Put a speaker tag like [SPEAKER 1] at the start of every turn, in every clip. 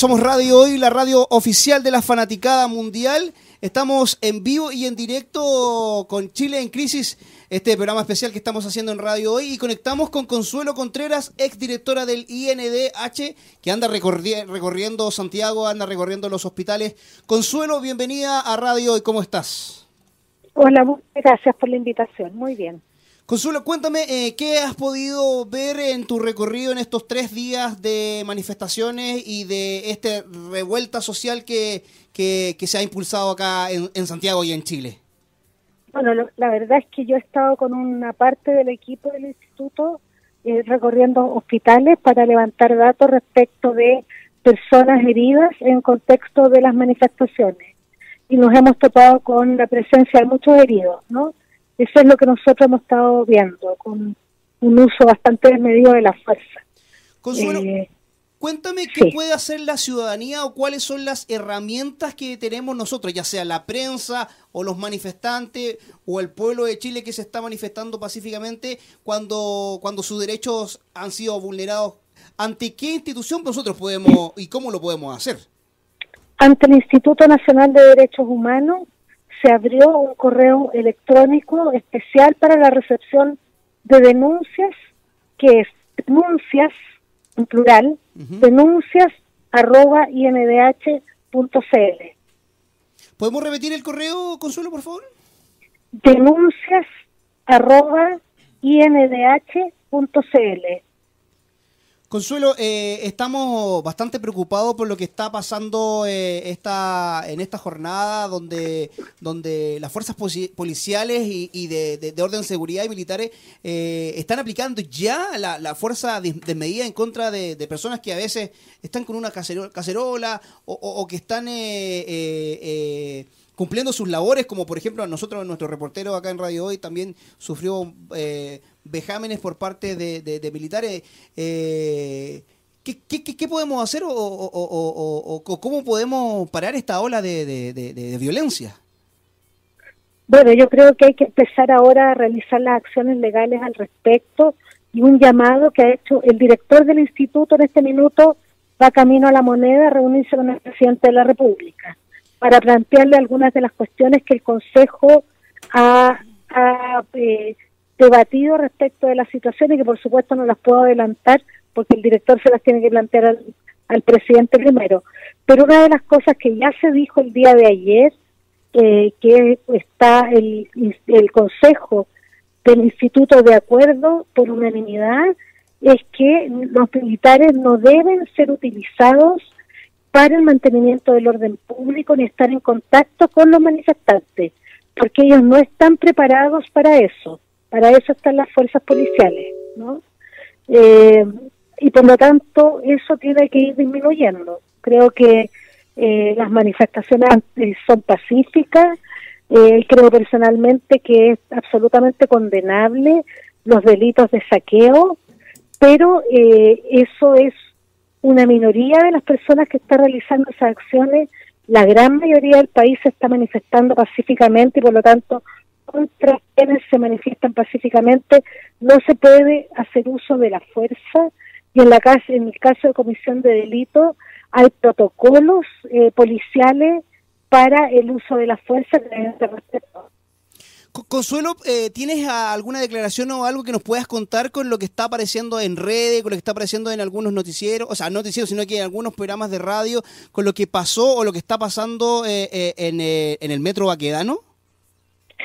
[SPEAKER 1] Somos Radio Hoy, la radio oficial de la fanaticada mundial. Estamos en vivo y en directo con Chile en Crisis, este programa especial que estamos haciendo en Radio Hoy. Y conectamos con Consuelo Contreras, exdirectora del INDH, que anda recorriendo Santiago, anda recorriendo los hospitales. Consuelo, bienvenida a Radio Hoy, ¿cómo estás?
[SPEAKER 2] Hola, muchas gracias por la invitación. Muy bien.
[SPEAKER 1] Consuelo, cuéntame, eh, ¿qué has podido ver en tu recorrido en estos tres días de manifestaciones y de esta revuelta social que, que, se ha impulsado acá en, Santiago y en Chile?
[SPEAKER 2] Bueno, la verdad es que yo he estado con una parte del equipo del instituto eh, recorriendo hospitales para levantar datos respecto de personas heridas en contexto de las manifestaciones. Y nos hemos topado con la presencia de muchos heridos, ¿no? Eso es lo que nosotros hemos estado viendo, con un uso bastante desmedido de la fuerza.
[SPEAKER 1] Consuelo, eh, cuéntame qué puede hacer la ciudadanía o cuáles son las herramientas que tenemos nosotros, ya sea la prensa o los manifestantes o el pueblo de Chile que se está manifestando pacíficamente cuando, cuando sus derechos han sido vulnerados. ¿Ante qué institución nosotros podemos y cómo lo podemos hacer?
[SPEAKER 2] Ante el Instituto Nacional de Derechos Humanos se abrió un correo electrónico especial para la recepción de denuncias, que es denuncias, en plural, denuncias arroba indh.cl.
[SPEAKER 1] ¿Podemos repetir el correo, Consuelo, por favor?
[SPEAKER 2] Denuncias arroba indh.cl.
[SPEAKER 1] Consuelo, eh, estamos bastante preocupados por lo que está pasando eh, esta, en esta jornada donde, donde las fuerzas policiales y, de, orden de seguridad y militares eh, están aplicando ya la, fuerza de, medida en contra de, personas que a veces están con una cacerola o, que están cumpliendo sus labores, como por ejemplo nosotros, nuestro reportero acá en Radio Hoy también sufrió vejámenes por parte de, militares. Eh, ¿qué, podemos hacer o, cómo podemos parar esta ola de, violencia?
[SPEAKER 2] Bueno, yo creo que hay que empezar ahora a realizar las acciones legales al respecto y un llamado que ha hecho el director del instituto en este minuto va camino a la moneda a reunirse con el presidente de la República para plantearle algunas de las cuestiones que el Consejo ha, eh, debatido respecto de la situación y que por supuesto no las puedo adelantar porque el director se las tiene que plantear al, presidente primero. Pero una de las cosas que ya se dijo el día de ayer, eh, que está el Consejo del Instituto de Acuerdo por unanimidad, es que los militares no deben ser utilizados para el mantenimiento del orden público ni estar en contacto con los manifestantes, porque ellos no están preparados para eso. Para eso están las fuerzas policiales, ¿no? Eh, y por lo tanto eso tiene que ir disminuyendo. Creo que eh, las manifestaciones son pacíficas, eh, creo personalmente que es absolutamente condenable los delitos de saqueo, pero eso es una minoría de las personas que están realizando esas acciones, la gran mayoría del país se está manifestando pacíficamente y por lo tanto contra quienes se manifiestan pacíficamente, no se puede hacer uso de la fuerza. Y en, la en el caso de comisión de delito hay protocolos eh, policiales para el uso de la fuerza que deben ser
[SPEAKER 1] Consuelo, eh, ¿tienes alguna declaración o algo que nos puedas contar con lo que está apareciendo en redes, con lo que está apareciendo en algunos noticieros, o sea, no noticieros, sino que en algunos programas de radio, con lo que pasó o lo que está pasando eh, en, en el metro Baquedano?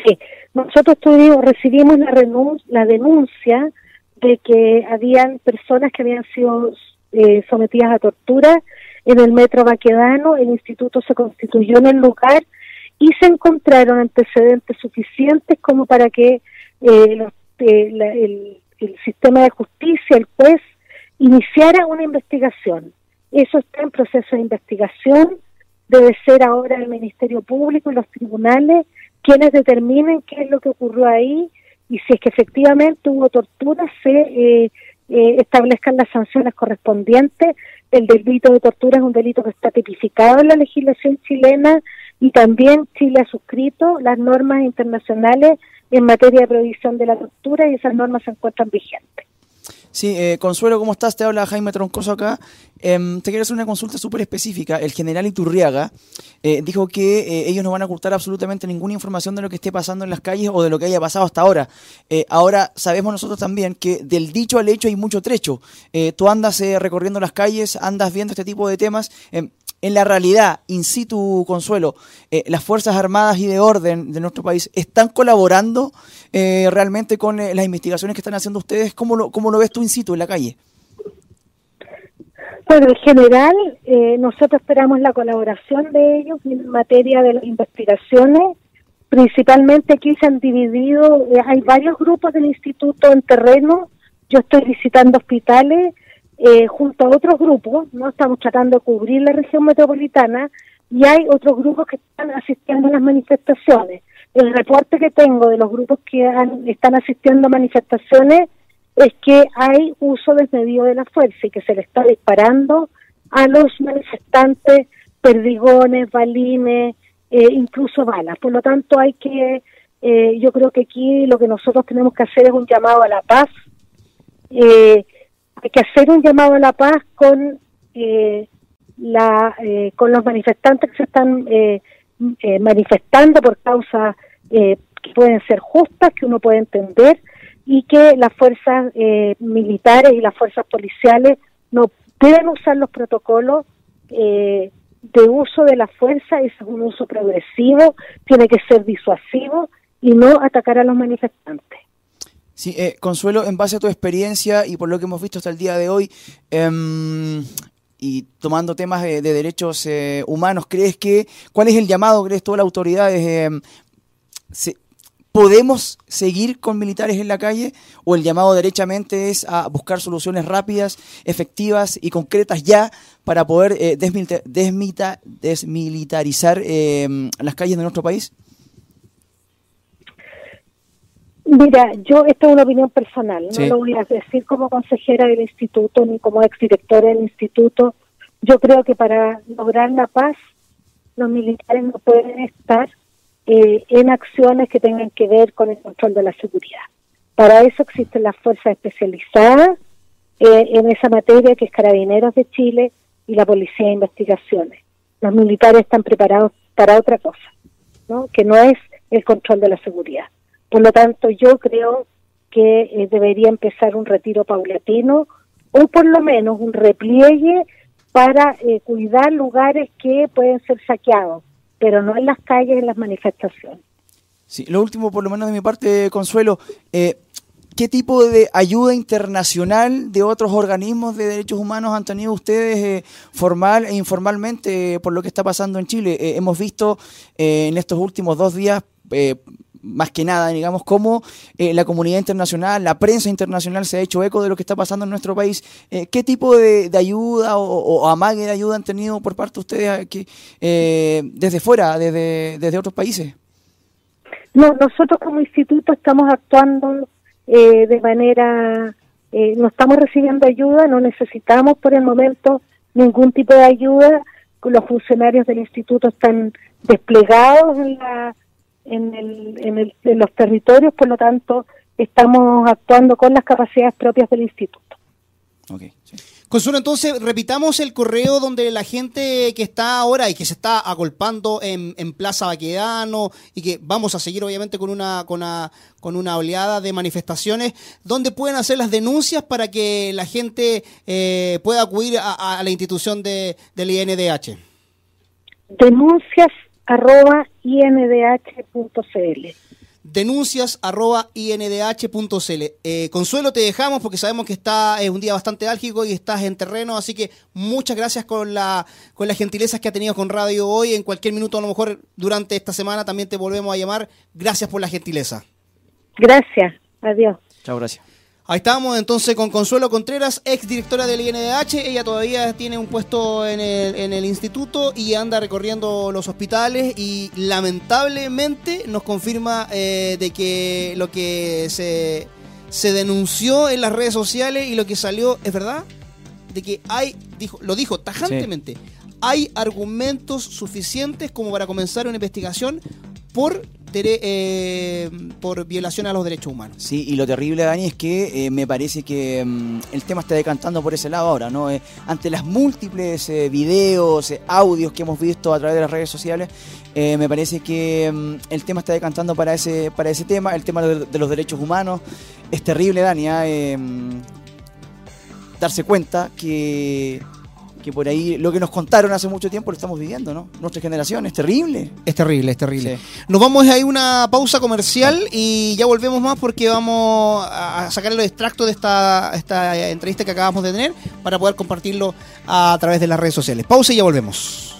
[SPEAKER 2] Sí, nosotros tuvimos, recibimos la, la denuncia de que habían personas que habían sido eh, sometidas a tortura en el metro Baquedano, el instituto se constituyó en el lugar y se encontraron antecedentes suficientes como para que eh, eh, el, el sistema de justicia, el juez, iniciara una investigación. Eso está en proceso de investigación, debe ser ahora el Ministerio Público y los tribunales quienes determinen qué es lo que ocurrió ahí y si es que efectivamente hubo tortura, se eh, eh, establezcan las sanciones correspondientes. El delito de tortura es un delito que está tipificado en la legislación chilena y también Chile ha suscrito las normas internacionales en materia de prohibición de la tortura y esas normas se encuentran vigentes.
[SPEAKER 3] Sí, eh, Consuelo, ¿cómo estás? Te habla Jaime Troncoso acá. Em, te quiero hacer una consulta súper específica. El general Iturriaga eh, dijo que eh, ellos no van a ocultar absolutamente ninguna información de lo que esté pasando en las calles o de lo que haya pasado hasta ahora. ahora, sabemos nosotros también que del dicho al hecho hay mucho trecho. tú andas recorriendo las calles, andas viendo este tipo de temas. En la realidad, in situ, Consuelo, eh, las Fuerzas Armadas y de Orden de nuestro país están colaborando eh, realmente con eh, las investigaciones que están haciendo ustedes. ¿Cómo lo, ¿Cómo lo ves tú in situ en la calle?
[SPEAKER 2] Bueno, en general, nosotros esperamos la colaboración de ellos en materia de las investigaciones. Principalmente aquí se han dividido, hay varios grupos del instituto en terreno. Yo estoy visitando hospitales eh, junto a otros grupos, no estamos tratando de cubrir la región metropolitana y hay otros grupos que están asistiendo a las manifestaciones. El reporte que tengo de los grupos que están asistiendo a manifestaciones es que hay uso desmedido de la fuerza y que se le está disparando a los manifestantes perdigones, balines, eh, incluso balas. Por lo tanto, hay que, eh, yo creo que aquí lo que nosotros tenemos que hacer es un llamado a la paz. Eh, hay que hacer un llamado a la paz con eh, la eh, con los manifestantes que se están eh, manifestando por causas que pueden ser justas, que uno puede entender, y que las fuerzas militares y las fuerzas policiales no deben usar los protocolos de uso de la fuerza, es un uso progresivo, tiene que ser disuasivo y no atacar a los manifestantes.
[SPEAKER 3] Sí, eh, Consuelo, en base a tu experiencia y por lo que hemos visto hasta el día de hoy, em, y tomando temas de, derechos eh, humanos, ¿crees que, cuál es el llamado, crees todas las autoridades? Em, ¿Podemos seguir con militares en la calle o el llamado derechamente es a buscar soluciones rápidas, efectivas y concretas ya para poder eh, desmilitarizar em, las calles de nuestro país?
[SPEAKER 2] Mira, yo, esto es una opinión personal, no lo voy a decir como consejera del instituto ni como exdirectora del instituto. Yo creo que para lograr la paz, los militares no pueden estar eh, en acciones que tengan que ver con el control de la seguridad. Para eso existen las fuerzas especializadas eh, en esa materia, que es Carabineros de Chile y la Policía de Investigaciones. Los militares están preparados para otra cosa, ¿no? que no es el control de la seguridad. Por lo tanto, yo creo que eh, debería empezar un retiro paulatino o por lo menos un repliegue para eh, cuidar lugares que pueden ser saqueados, pero no en las calles, en las manifestaciones.
[SPEAKER 3] Sí, lo último, por lo menos de mi parte, Consuelo, eh, ¿qué tipo de ayuda internacional de otros organismos de derechos humanos han tenido ustedes formal e informalmente por lo que está pasando en Chile? hemos visto en estos últimos dos días más que nada, digamos, cómo eh, la comunidad internacional, la prensa internacional se ha hecho eco de lo que está pasando en nuestro país. Eh, ¿Qué tipo de, ayuda o, amague de ayuda han tenido por parte de ustedes aquí, eh, desde fuera, desde, desde otros países?
[SPEAKER 2] No, nosotros como instituto estamos actuando de manera, no estamos recibiendo ayuda, no necesitamos por el momento ningún tipo de ayuda. Los funcionarios del instituto están desplegados en la en, el, en, el, en los territorios, por lo tanto, estamos actuando con las capacidades propias del instituto.
[SPEAKER 1] Okay, Consuelo, entonces repitamos el correo donde la gente que está ahora y que se está agolpando en, en, Plaza Baquedano y que vamos a seguir obviamente con una, con una, con una oleada de manifestaciones, donde pueden hacer las denuncias para que la gente eh, pueda acudir a, a, la institución de, del INDH.
[SPEAKER 2] Denuncias arroba indh.cl.
[SPEAKER 1] Denuncias arroba indh.cl. Eh, Consuelo, te dejamos porque sabemos que está es un día bastante álgico y estás en terreno, así que muchas gracias con la con las gentilezas que ha tenido con Radio hoy. En cualquier minuto, a lo mejor durante esta semana, también te volvemos a llamar. Gracias por la gentileza.
[SPEAKER 2] Gracias. Adiós.
[SPEAKER 3] Chao, gracias.
[SPEAKER 1] Ahí estamos entonces con Consuelo Contreras, ex directora del INDH. Ella todavía tiene un puesto en el, en el, instituto y anda recorriendo los hospitales y lamentablemente nos confirma eh, de que lo que se, se denunció en las redes sociales y lo que salió es verdad. De que hay, dijo, lo dijo tajantemente, hay argumentos suficientes como para comenzar una investigación por eh, por violación a los derechos humanos.
[SPEAKER 3] Sí, y lo terrible, Dani, es que eh, me parece que mm, el tema está decantando por ese lado ahora, ¿no? Eh, ante las múltiples videos, audios que hemos visto a través de las redes sociales, me parece que mm, el tema está decantando para ese, para ese tema, el tema de, los derechos humanos. Es terrible, Dani, ¿ah? Mm, darse cuenta que, que por ahí lo que nos contaron hace mucho tiempo lo estamos viviendo, ¿no? Nuestra generación, es terrible.
[SPEAKER 1] Es terrible, es terrible.
[SPEAKER 3] Sí.
[SPEAKER 1] Nos vamos a ir a una pausa comercial y ya volvemos más porque vamos a sacar los extractos de esta, esta entrevista que acabamos de tener para poder compartirlo a través de las redes sociales. Pausa y ya volvemos.